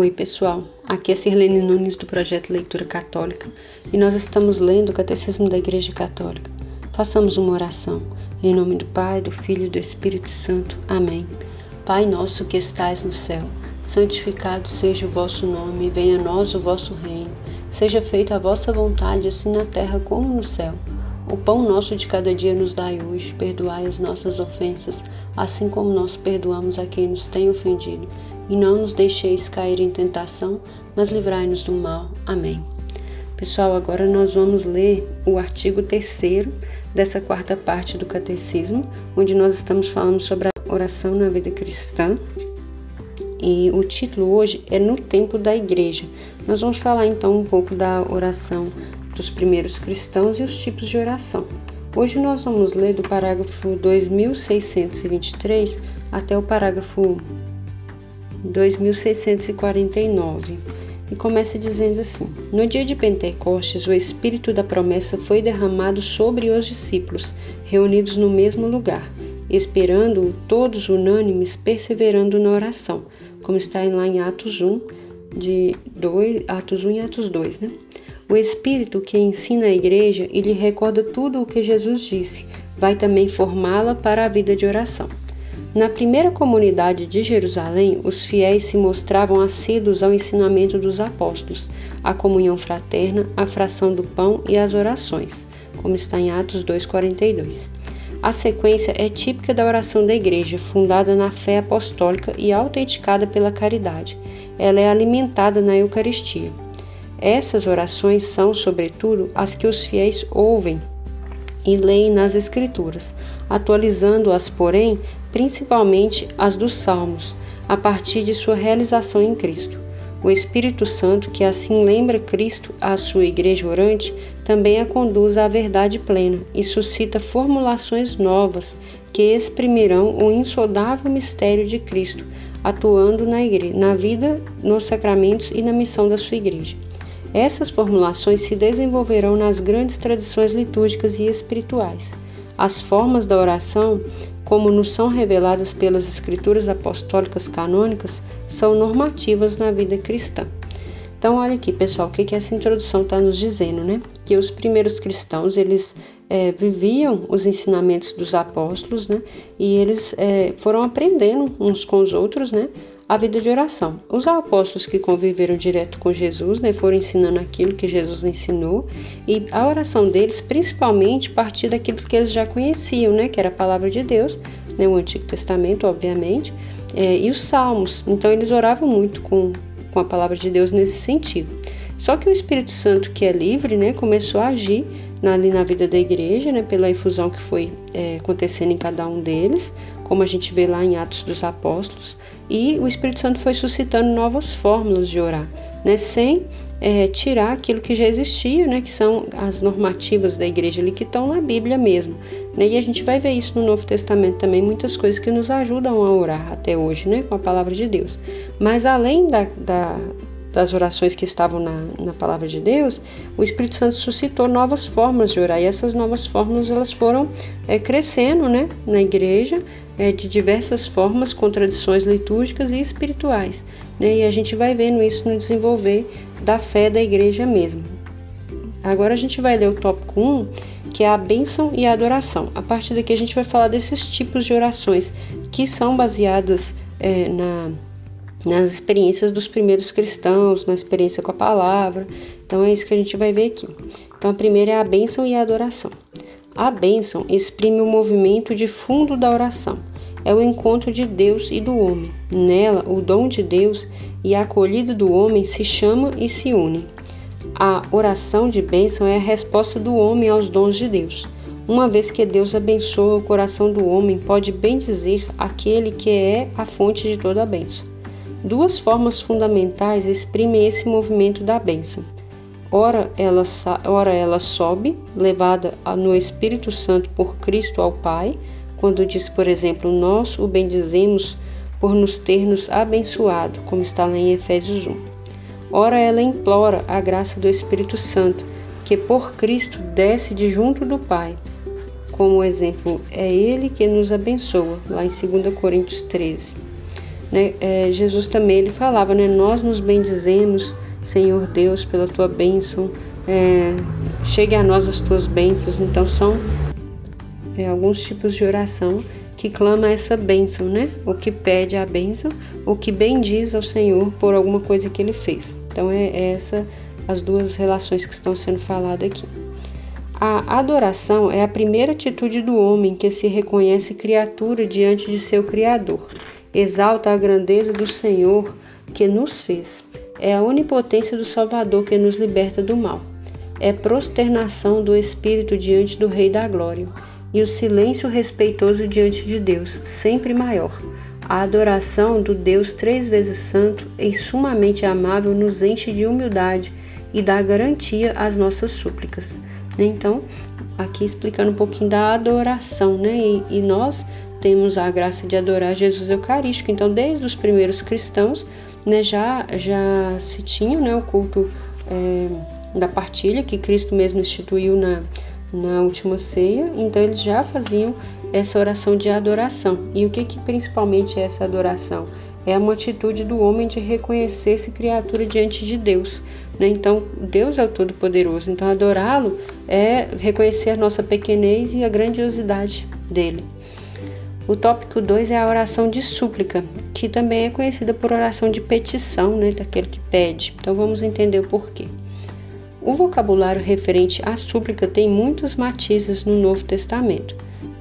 Oi, pessoal. Aqui é Sirlene Nunes do projeto Leitura Católica e nós estamos lendo o Catecismo da Igreja Católica. Façamos uma oração. Em nome do Pai, do Filho e do Espírito Santo. Amém. Pai nosso que estais no céu, santificado seja o vosso nome, venha a nós o vosso reino. Seja feita a vossa vontade, assim na terra como no céu. O pão nosso de cada dia nos dai hoje, perdoai as nossas ofensas, assim como nós perdoamos a quem nos tem ofendido e não nos deixeis cair em tentação, mas livrai-nos do mal. Amém. Pessoal, agora nós vamos ler o artigo 3 dessa quarta parte do Catecismo, onde nós estamos falando sobre a oração na vida cristã. E o título hoje é No Tempo da Igreja. Nós vamos falar então um pouco da oração dos primeiros cristãos e os tipos de oração. Hoje nós vamos ler do parágrafo 2623 até o parágrafo 2649. E começa dizendo assim: No dia de Pentecostes, o Espírito da promessa foi derramado sobre os discípulos, reunidos no mesmo lugar, esperando-o todos unânimes, perseverando na oração, como está lá em Atos 1, de 2, Atos 1 e Atos 2, né? O Espírito que ensina a igreja e lhe recorda tudo o que Jesus disse, vai também formá-la para a vida de oração. Na primeira comunidade de Jerusalém, os fiéis se mostravam assíduos ao ensinamento dos apóstolos, à comunhão fraterna, à fração do pão e às orações, como está em Atos 2,42. A sequência é típica da oração da Igreja, fundada na fé apostólica e autenticada pela caridade. Ela é alimentada na Eucaristia. Essas orações são, sobretudo, as que os fiéis ouvem e leem nas Escrituras, atualizando-as, porém, principalmente as dos Salmos, a partir de sua realização em Cristo. O Espírito Santo, que assim lembra Cristo à sua igreja orante, também a conduz à verdade plena e suscita formulações novas que exprimirão o insondável mistério de Cristo, atuando na, igreja, na vida, nos sacramentos e na missão da sua igreja. Essas formulações se desenvolverão nas grandes tradições litúrgicas e espirituais. As formas da oração, como nos são reveladas pelas escrituras apostólicas canônicas, são normativas na vida cristã. Então, olha aqui, pessoal, o que, que essa introdução está nos dizendo, né? Que os primeiros cristãos, eles é, viviam os ensinamentos dos apóstolos, né? E eles é, foram aprendendo uns com os outros, né? A vida de oração. Os apóstolos que conviveram direto com Jesus né, foram ensinando aquilo que Jesus ensinou e a oração deles, principalmente, partia daquilo que eles já conheciam, né, que era a palavra de Deus, né, o Antigo Testamento, obviamente, é, e os Salmos. Então, eles oravam muito com, com a palavra de Deus nesse sentido. Só que o Espírito Santo, que é livre, né, começou a agir na, ali na vida da igreja, né, pela infusão que foi é, acontecendo em cada um deles, como a gente vê lá em Atos dos Apóstolos, e o Espírito Santo foi suscitando novas fórmulas de orar, né, sem é, tirar aquilo que já existia, né, que são as normativas da igreja ali que estão na Bíblia mesmo. Né, e a gente vai ver isso no Novo Testamento também, muitas coisas que nos ajudam a orar até hoje, né, com a palavra de Deus. Mas além da, da das orações que estavam na, na palavra de Deus, o Espírito Santo suscitou novas formas de orar. E essas novas formas elas foram é, crescendo né, na igreja é, de diversas formas, com tradições litúrgicas e espirituais. Né, e a gente vai vendo isso no desenvolver da fé da igreja mesmo. Agora a gente vai ler o tópico 1, que é a bênção e a adoração. A partir daqui a gente vai falar desses tipos de orações que são baseadas é, na nas experiências dos primeiros cristãos, na experiência com a palavra. Então é isso que a gente vai ver aqui. Então a primeira é a bênção e a adoração. A bênção exprime o movimento de fundo da oração. É o encontro de Deus e do homem. Nela, o dom de Deus e a acolhida do homem se chamam e se unem. A oração de bênção é a resposta do homem aos dons de Deus. Uma vez que Deus abençoa o coração do homem, pode bem dizer aquele que é a fonte de toda a bênção. Duas formas fundamentais exprimem esse movimento da bênção. Ora ela, ora ela sobe, levada no Espírito Santo por Cristo ao Pai, quando diz, por exemplo, nós o bendizemos por nos ter nos abençoado, como está lá em Efésios 1. Ora ela implora a graça do Espírito Santo, que por Cristo desce de junto do Pai. Como exemplo, é ele que nos abençoa, lá em 2 Coríntios 13. Né? É, Jesus também ele falava, né? Nós nos bendizemos, Senhor Deus, pela tua bênção. É, chegue a nós as tuas bênçãos. Então são alguns tipos de oração que clama essa bênção, né? O que pede a bênção, o que bendiz ao Senhor por alguma coisa que ele fez. Então é, é essa as duas relações que estão sendo faladas aqui. A adoração é a primeira atitude do homem que se reconhece criatura diante de seu Criador. Exalta a grandeza do Senhor que nos fez. É a onipotência do Salvador que nos liberta do mal. É prosternação do Espírito diante do Rei da Glória e o silêncio respeitoso diante de Deus, sempre maior. A adoração do Deus três vezes santo e sumamente amável nos enche de humildade e dá garantia às nossas súplicas. Né? Então, aqui explicando um pouquinho da adoração, né? E, e, nós temos a graça de adorar Jesus Eucarístico. Então, desde os primeiros cristãos, né, já, já se tinha né, o culto é, da partilha que Cristo mesmo instituiu na, na última ceia, então eles já faziam essa oração de adoração. E o que, que principalmente é essa adoração? É uma atitude do homem de reconhecer-se criatura diante de Deus. Né? Então, Deus é o Todo-Poderoso. Então, adorá-lo é reconhecer nossa pequenez e a grandiosidade dele. O tópico 2 é a oração de súplica, que também é conhecida por oração de petição, né, daquele que pede. Então vamos entender o porquê. O vocabulário referente à súplica tem muitos matizes no Novo Testamento: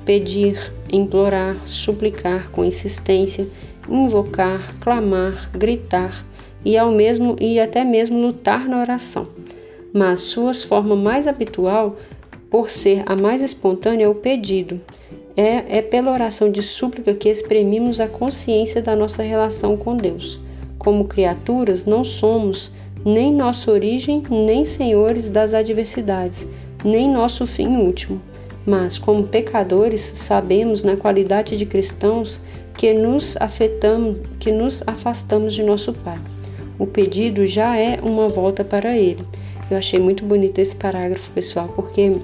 pedir, implorar, suplicar com insistência, invocar, clamar, gritar e ao mesmo e até mesmo lutar na oração. Mas sua forma mais habitual, por ser a mais espontânea, é o pedido. É, é pela oração de súplica que exprimimos a consciência da nossa relação com Deus. Como criaturas, não somos nem nossa origem, nem senhores das adversidades, nem nosso fim último. Mas, como pecadores, sabemos, na qualidade de cristãos, que nos afetamos, que nos afastamos de nosso Pai. O pedido já é uma volta para Ele. Eu achei muito bonito esse parágrafo, pessoal, porque,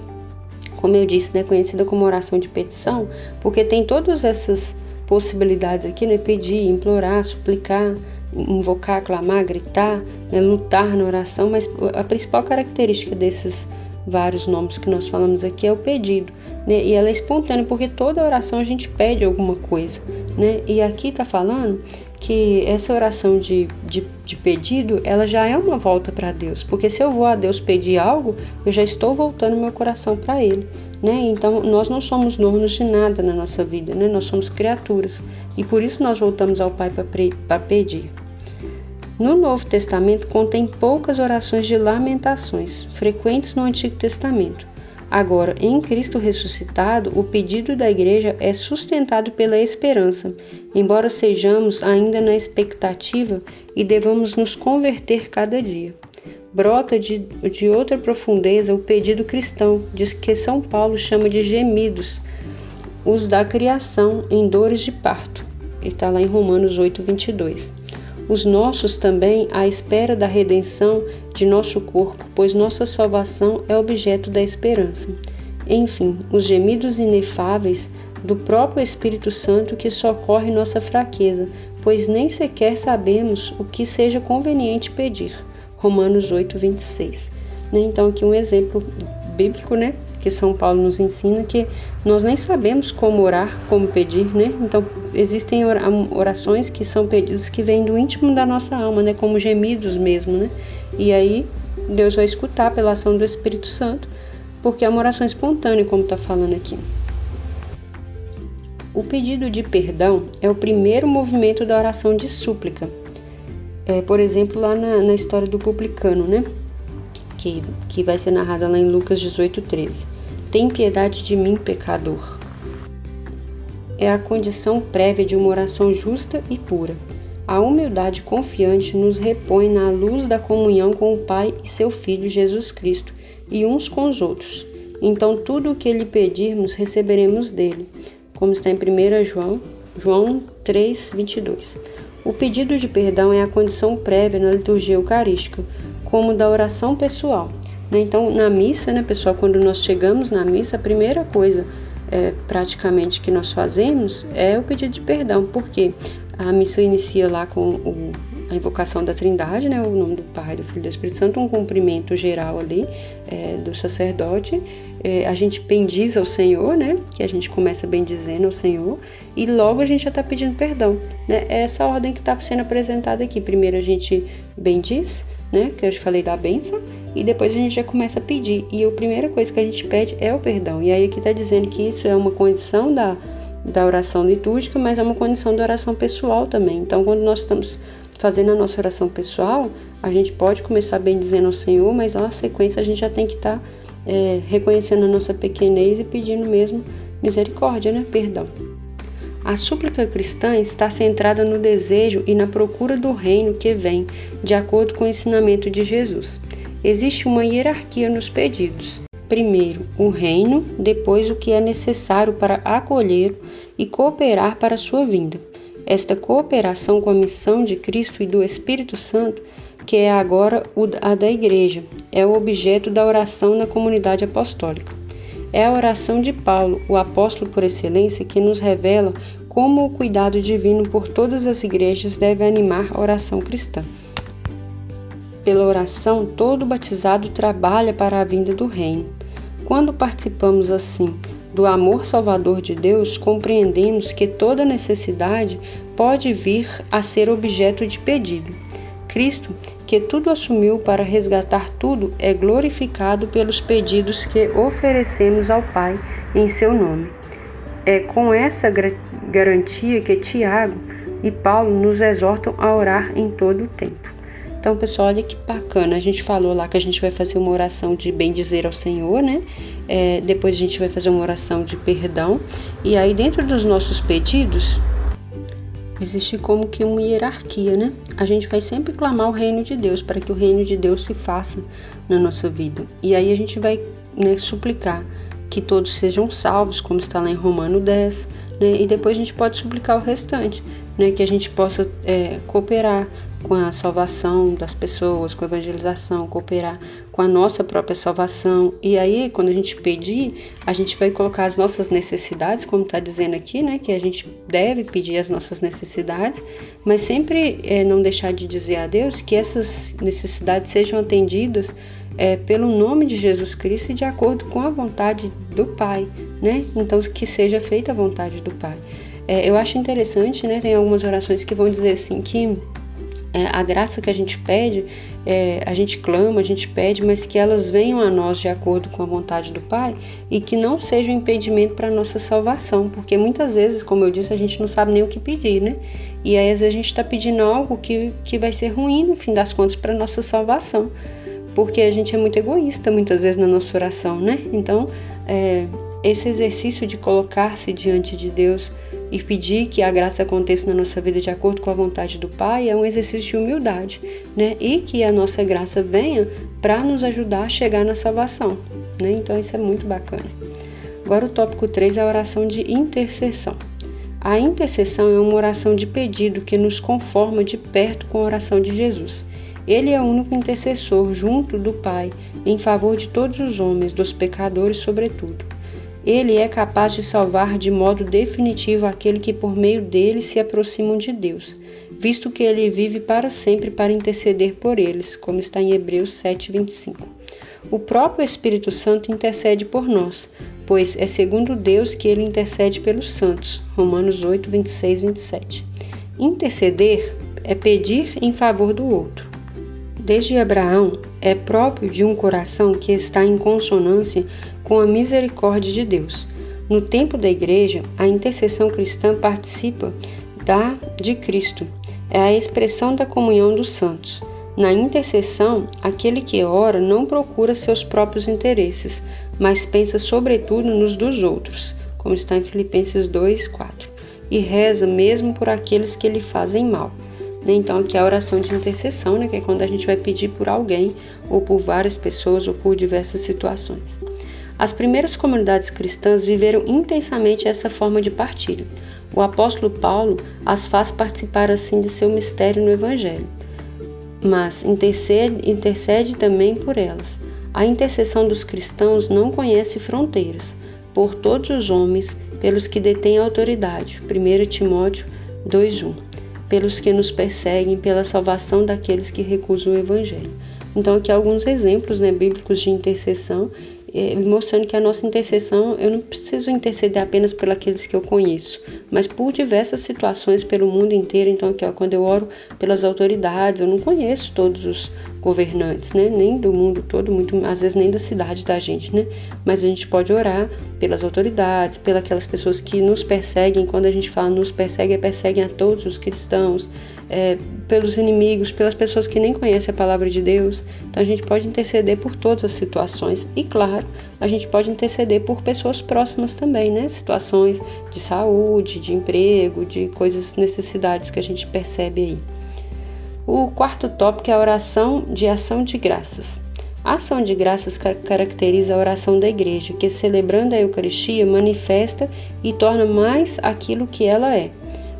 como eu disse, é né, conhecida como oração de petição, porque tem todas essas possibilidades aqui, né? Pedir, implorar, suplicar, invocar, clamar, gritar, né, lutar na oração, mas a principal característica desses vários nomes que nós falamos aqui é o pedido, né? E ela é espontânea porque toda oração a gente pede alguma coisa, né? E aqui está falando que essa oração de, de, de, pedido, ela já é uma volta para Deus, porque se eu vou a Deus pedir algo, eu já estou voltando meu coração para Ele, né? Então nós não somos donos de nada na nossa vida, né? Nós somos criaturas e por isso nós voltamos ao Pai para pedir. No Novo Testamento contém poucas orações de lamentações, frequentes no Antigo Testamento. Agora, em Cristo ressuscitado, o pedido da igreja é sustentado pela esperança, embora sejamos ainda na expectativa e devamos nos converter cada dia. Brota de, de outra profundeza o pedido cristão, diz que São Paulo chama de gemidos, os da criação em dores de parto. Está lá em Romanos 8, 22 os nossos também à espera da redenção de nosso corpo, pois nossa salvação é objeto da esperança. Enfim, os gemidos inefáveis do próprio Espírito Santo que socorre nossa fraqueza, pois nem sequer sabemos o que seja conveniente pedir. Romanos 8, 26. Né? Então, aqui um exemplo bíblico, né? Que São Paulo nos ensina que nós nem sabemos como orar, como pedir, né? Então existem orações que são pedidos que vêm do íntimo da nossa alma, né? Como gemidos mesmo, né? E aí Deus vai escutar pela ação do Espírito Santo, porque é uma oração espontânea, como está falando aqui. O pedido de perdão é o primeiro movimento da oração de súplica. É, por exemplo, lá na, na história do publicano, né? Que, que vai ser narrada lá em Lucas 18, 13. Tem piedade de mim, pecador. É a condição prévia de uma oração justa e pura. A humildade confiante nos repõe na luz da comunhão com o Pai e seu Filho Jesus Cristo e uns com os outros. Então, tudo o que lhe pedirmos, receberemos dele, como está em 1 João, João 3, 22. O pedido de perdão é a condição prévia na liturgia eucarística, como da oração pessoal. Né? Então, na missa, né, pessoal, quando nós chegamos na missa, a primeira coisa é, praticamente que nós fazemos é o pedido de perdão, porque A missa inicia lá com o, a invocação da Trindade, né, o nome do Pai, do Filho e do Espírito Santo, um cumprimento geral ali é, do sacerdote. É, a gente bendiz ao Senhor, né, que a gente começa bendizendo ao Senhor, e logo a gente já está pedindo perdão. Né? É essa ordem que está sendo apresentada aqui. Primeiro a gente bendiz, né, que eu já falei da bênção, e depois a gente já começa a pedir. E a primeira coisa que a gente pede é o perdão. E aí aqui está dizendo que isso é uma condição da, da oração litúrgica, mas é uma condição da oração pessoal também. Então, quando nós estamos fazendo a nossa oração pessoal, a gente pode começar bem dizendo ao Senhor, mas na sequência a gente já tem que estar tá, é, reconhecendo a nossa pequenez e pedindo mesmo misericórdia, né? Perdão. A súplica cristã está centrada no desejo e na procura do reino que vem, de acordo com o ensinamento de Jesus. Existe uma hierarquia nos pedidos. Primeiro, o reino, depois o que é necessário para acolher e cooperar para a sua vinda. Esta cooperação com a missão de Cristo e do Espírito Santo, que é agora a da Igreja, é o objeto da oração na comunidade apostólica. É a oração de Paulo, o apóstolo por excelência, que nos revela como o cuidado divino por todas as igrejas deve animar a oração cristã. Pela oração, todo batizado trabalha para a vinda do reino. Quando participamos assim do amor salvador de Deus, compreendemos que toda necessidade pode vir a ser objeto de pedido. Cristo, que tudo assumiu para resgatar tudo, é glorificado pelos pedidos que oferecemos ao Pai em seu nome. É com essa garantia que Tiago e Paulo nos exortam a orar em todo o tempo. Então, pessoal, olha que bacana. A gente falou lá que a gente vai fazer uma oração de bem dizer ao Senhor, né? É, depois a gente vai fazer uma oração de perdão. E aí, dentro dos nossos pedidos, existe como que uma hierarquia, né? A gente vai sempre clamar o reino de Deus para que o reino de Deus se faça na nossa vida. E aí a gente vai né, suplicar que todos sejam salvos, como está lá em Romano 10, né? E depois a gente pode suplicar o restante, né? Que a gente possa é, cooperar com a salvação das pessoas, com a evangelização, cooperar com a nossa própria salvação. E aí, quando a gente pedir, a gente vai colocar as nossas necessidades, como está dizendo aqui, né? Que a gente deve pedir as nossas necessidades, mas sempre é, não deixar de dizer a Deus que essas necessidades sejam atendidas é, pelo nome de Jesus Cristo e de acordo com a vontade do Pai, né? Então, que seja feita a vontade do Pai. É, eu acho interessante, né? Tem algumas orações que vão dizer assim que é, a graça que a gente pede, é, a gente clama, a gente pede, mas que elas venham a nós de acordo com a vontade do Pai e que não seja um impedimento para a nossa salvação, porque muitas vezes, como eu disse, a gente não sabe nem o que pedir, né? E aí às vezes a gente está pedindo algo que, que vai ser ruim no fim das contas para a nossa salvação, porque a gente é muito egoísta muitas vezes na nossa oração, né? Então, é, esse exercício de colocar-se diante de Deus e pedir que a graça aconteça na nossa vida de acordo com a vontade do Pai é um exercício de humildade, né? E que a nossa graça venha para nos ajudar a chegar na salvação, né? Então isso é muito bacana. Agora o tópico 3 é a oração de intercessão. A intercessão é uma oração de pedido que nos conforma de perto com a oração de Jesus. Ele é o único intercessor junto do Pai em favor de todos os homens, dos pecadores sobretudo. Ele é capaz de salvar de modo definitivo aquele que por meio dele se aproximam de Deus, visto que ele vive para sempre para interceder por eles, como está em Hebreus 7:25. O próprio Espírito Santo intercede por nós, pois é segundo Deus que ele intercede pelos santos. Romanos 8, 26, 27. Interceder é pedir em favor do outro. Desde Abraão, é próprio de um coração que está em consonância com a misericórdia de Deus. No tempo da igreja, a intercessão cristã participa da de Cristo. É a expressão da comunhão dos santos. Na intercessão, aquele que ora não procura seus próprios interesses, mas pensa sobretudo nos dos outros, como está em Filipenses 2, 4, e reza mesmo por aqueles que lhe fazem mal. Então, aqui é a oração de intercessão, né, que é quando a gente vai pedir por alguém, ou por várias pessoas, ou por diversas situações. As primeiras comunidades cristãs viveram intensamente essa forma de partilha. O apóstolo Paulo as faz participar assim de seu mistério no Evangelho, mas intercede, intercede também por elas. A intercessão dos cristãos não conhece fronteiras, por todos os homens, pelos que detêm autoridade. 1 Timóteo 2:1. pelos que nos perseguem, pela salvação daqueles que recusam o Evangelho. Então, aqui alguns exemplos né, bíblicos de intercessão, mostrando que a nossa intercessão, eu não preciso interceder apenas por aqueles que eu conheço, mas por diversas situações pelo mundo inteiro. Então, aqui, ó, quando eu oro pelas autoridades, eu não conheço todos os governantes, né? Nem do mundo todo, muito às vezes nem da cidade da gente, né? Mas a gente pode orar pelas autoridades, pelas pessoas que nos perseguem. Quando a gente fala nos perseguem, perseguem a todos os cristãos, é, pelos inimigos, pelas pessoas que nem conhecem a palavra de Deus. Então a gente pode interceder por todas as situações e, claro, a gente pode interceder por pessoas próximas também, né? Situações de saúde, de emprego, de coisas, necessidades que a gente percebe aí. O quarto tópico é a oração de ação de graças. A ação de graças caracteriza a oração da igreja, que celebrando a Eucaristia manifesta e torna mais aquilo que ela é.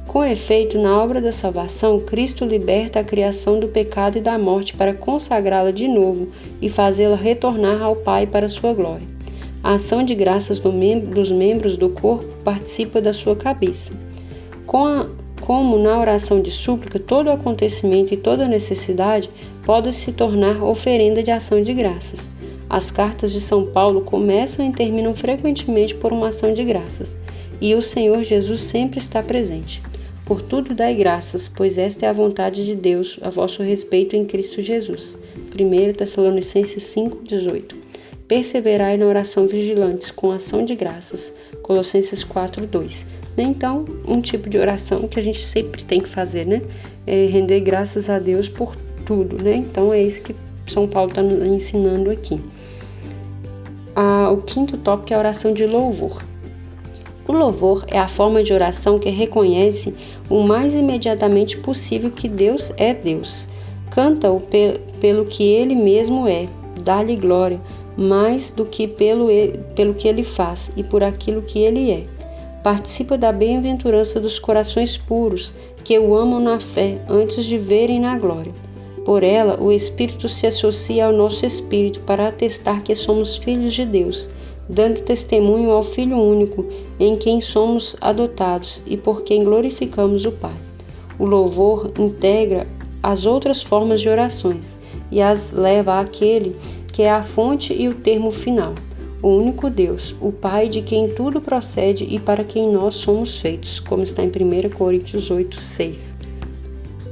Com efeito, na obra da salvação, Cristo liberta a criação do pecado e da morte para consagrá-la de novo e fazê-la retornar ao Pai para sua glória. A ação de graças do mem dos membros do corpo participa da sua cabeça. Com a como na oração de súplica todo acontecimento e toda necessidade pode se tornar oferenda de ação de graças. As cartas de São Paulo começam e terminam frequentemente por uma ação de graças, e o Senhor Jesus sempre está presente. Por tudo dai graças, pois esta é a vontade de Deus a vosso respeito em Cristo Jesus. 1 Tessalonicenses 5,18 Perseverai na oração vigilantes com ação de graças. Colossenses 4,2 né? Então, um tipo de oração que a gente sempre tem que fazer, né? É render graças a Deus por tudo, né? Então, é isso que São Paulo está nos ensinando aqui. Ah, o quinto tópico é a oração de louvor. O louvor é a forma de oração que reconhece o mais imediatamente possível que Deus é Deus. Canta-o pe pelo que ele mesmo é, dá-lhe glória, mais do que pelo, pelo que ele faz e por aquilo que ele é participa da bem-aventurança dos corações puros, que o amam na fé antes de verem na glória. Por ela, o Espírito se associa ao nosso espírito para atestar que somos filhos de Deus, dando testemunho ao Filho único, em quem somos adotados e por quem glorificamos o Pai. O louvor integra as outras formas de orações e as leva àquele que é a fonte e o termo final o único Deus, o Pai de quem tudo procede e para quem nós somos feitos, como está em 1 Coríntios 8, 6.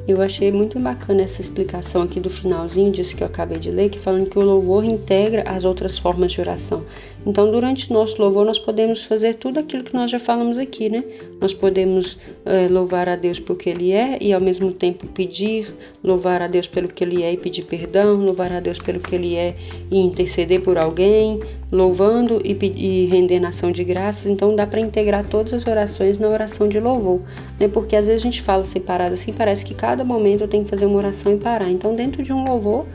Eu achei muito bacana essa explicação aqui do finalzinho disso que eu acabei de ler, que falando que o louvor integra as outras formas de oração. Então, durante o nosso louvor, nós podemos fazer tudo aquilo que nós já falamos aqui, né? Nós podemos é, louvar a Deus porque Ele é e ao mesmo tempo pedir, louvar a Deus pelo que Ele é e pedir perdão, louvar a Deus pelo que Ele é e interceder por alguém, louvando e, e rendendo ação de graças. Então, dá para integrar todas as orações na oração de louvor, né? Porque às vezes a gente fala separado assim, parece que cada momento eu tenho que fazer uma oração e parar. Então, dentro de um louvor,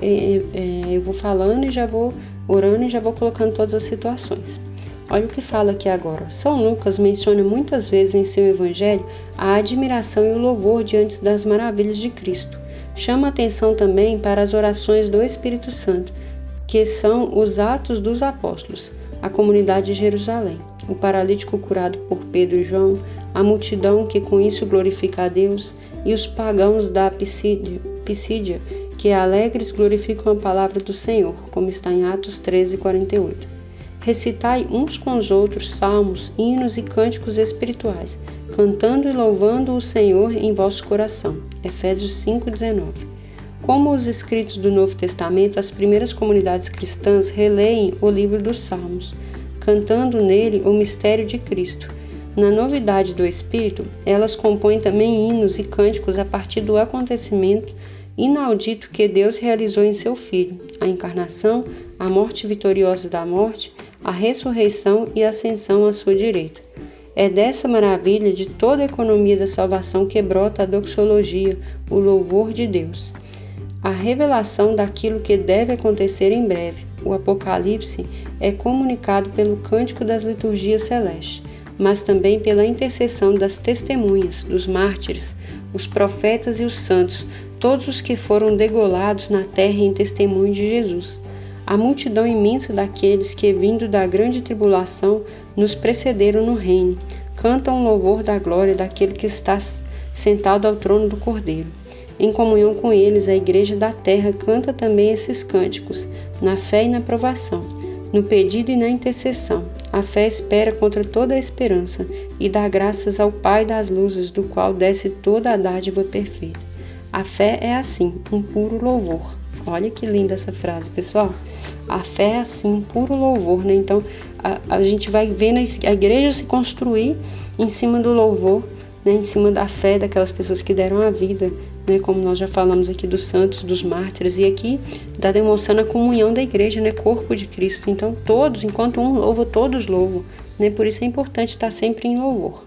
é, é, eu vou falando e já vou orando e já vou colocando todas as situações. Olha o que fala aqui agora. São Lucas menciona muitas vezes em seu evangelho a admiração e o louvor diante das maravilhas de Cristo. Chama atenção também para as orações do Espírito Santo, que são os atos dos apóstolos, a comunidade de Jerusalém, o paralítico curado por Pedro e João, a multidão que com isso glorifica a Deus e os pagãos da Pisídia, Pisídia que alegres glorificam a palavra do Senhor, como está em Atos 13, 48. Recitai uns com os outros salmos, hinos e cânticos espirituais, cantando e louvando o Senhor em vosso coração. Efésios 5:19. Como os escritos do Novo Testamento, as primeiras comunidades cristãs releem o livro dos Salmos, cantando nele o mistério de Cristo. Na novidade do Espírito, elas compõem também hinos e cânticos a partir do acontecimento inaudito que Deus realizou em seu Filho, a encarnação, a morte vitoriosa da morte, a ressurreição e a ascensão à sua direita. É dessa maravilha de toda a economia da salvação que brota a doxologia, o louvor de Deus. A revelação daquilo que deve acontecer em breve, o Apocalipse, é comunicado pelo cântico das liturgias celestes, mas também pela intercessão das testemunhas, dos mártires, os profetas e os santos, todos os que foram degolados na terra em testemunho de Jesus. A multidão imensa daqueles que, vindo da grande tribulação, nos precederam no reino, cantam o louvor da glória daquele que está sentado ao trono do Cordeiro. Em comunhão com eles, a Igreja da Terra canta também esses cânticos, na fé e na provação, no pedido e na intercessão. A fé espera contra toda a esperança e dá graças ao Pai das luzes, do qual desce toda a dádiva perfeita. A fé é assim, um puro louvor. Olha que linda essa frase, pessoal. A fé é assim, um puro louvor, né? Então, a, a gente vai vendo a igreja se construir em cima do louvor, né? em cima da fé daquelas pessoas que deram a vida, né? Como nós já falamos aqui dos santos, dos mártires, e aqui está demonstrando a comunhão da igreja, né? Corpo de Cristo. Então, todos, enquanto um louva, todos louvam, né? Por isso é importante estar sempre em louvor.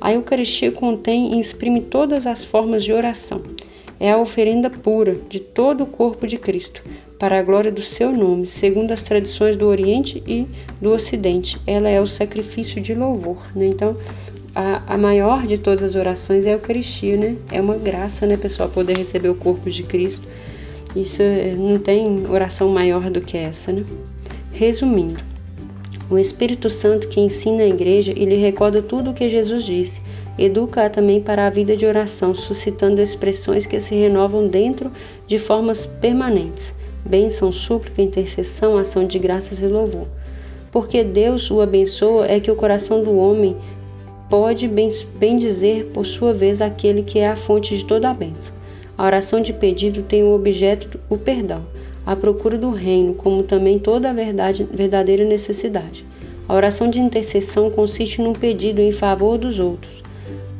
A Eucaristia contém e exprime todas as formas de oração é a oferenda pura de todo o corpo de Cristo, para a glória do seu nome, segundo as tradições do Oriente e do Ocidente. Ela é o sacrifício de louvor, né? Então, a, a maior de todas as orações é a Eucaristia, né? É uma graça, né, pessoal, poder receber o corpo de Cristo. Isso é, não tem oração maior do que essa, né? Resumindo, o Espírito Santo que ensina a igreja e lhe recorda tudo o que Jesus disse Educa também para a vida de oração, suscitando expressões que se renovam dentro de formas permanentes. Bênção, súplica, intercessão, ação de graças e louvor. Porque Deus o abençoa é que o coração do homem pode bem dizer por sua vez aquele que é a fonte de toda a bênção. A oração de pedido tem o objeto o perdão, a procura do reino, como também toda a verdade, verdadeira necessidade. A oração de intercessão consiste num pedido em favor dos outros,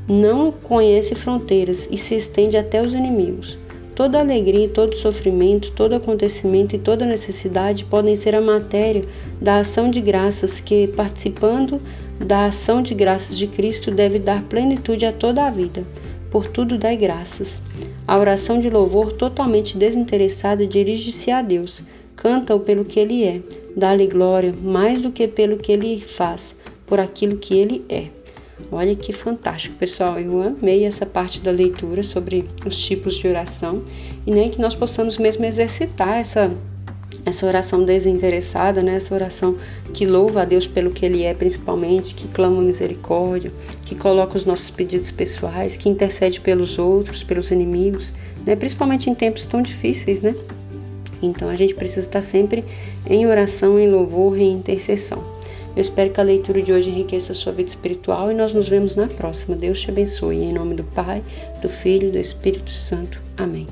não conhece fronteiras e se estende até os inimigos. Toda alegria, todo sofrimento, todo acontecimento e toda necessidade podem ser a matéria da ação de graças que, participando da ação de graças de Cristo, deve dar plenitude a toda a vida. Por tudo dai graças. A oração de louvor totalmente desinteressada dirige-se a Deus. Canta-o pelo que ele é. Dá-lhe glória mais do que pelo que ele faz, por aquilo que ele é. Olha que fantástico, pessoal. Eu amei essa parte da leitura sobre os tipos de oração e nem que nós possamos mesmo exercitar essa essa oração desinteressada, né? Essa oração que louva a Deus pelo que Ele é, principalmente, que clama misericórdia, que coloca os nossos pedidos pessoais, que intercede pelos outros, pelos inimigos, né? Principalmente em tempos tão difíceis, né? Então a gente precisa estar sempre em oração, em louvor em intercessão. Eu espero que a leitura de hoje enriqueça a sua vida espiritual e nós nos vemos na próxima. Deus te abençoe. Em nome do Pai, do Filho e do Espírito Santo. Amém.